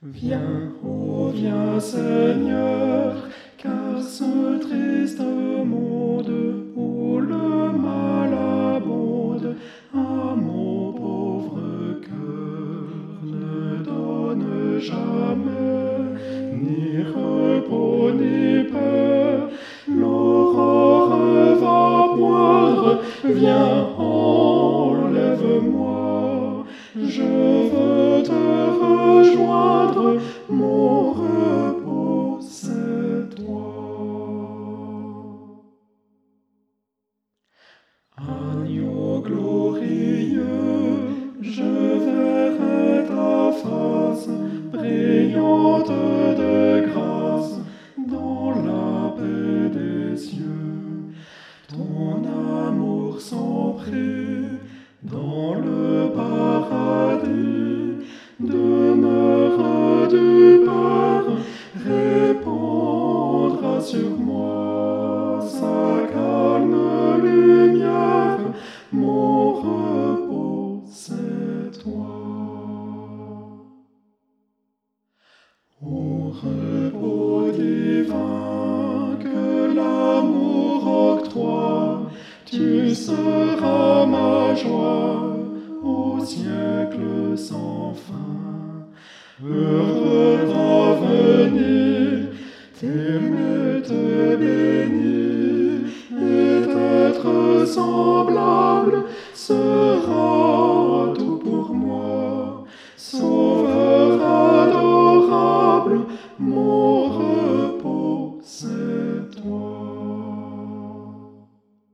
Viens, oh viens Seigneur, car ce triste monde où le mal abonde à mon pauvre cœur ne donne jamais ni repos ni paix. L'aurore va poindre, viens, enlève-moi. Je Agneau glorieux, je verrai ta face brillante de grâce dans la paix des cieux. Ton amour sans prix dans le paradis demeure du Père, répandra sur moi Au repos divin que l'amour octroie, tu seras ma joie au siècle sans fin. Heureux d'avenir, t'aimer, te bénir, et être semblable sera tout pour moi. more.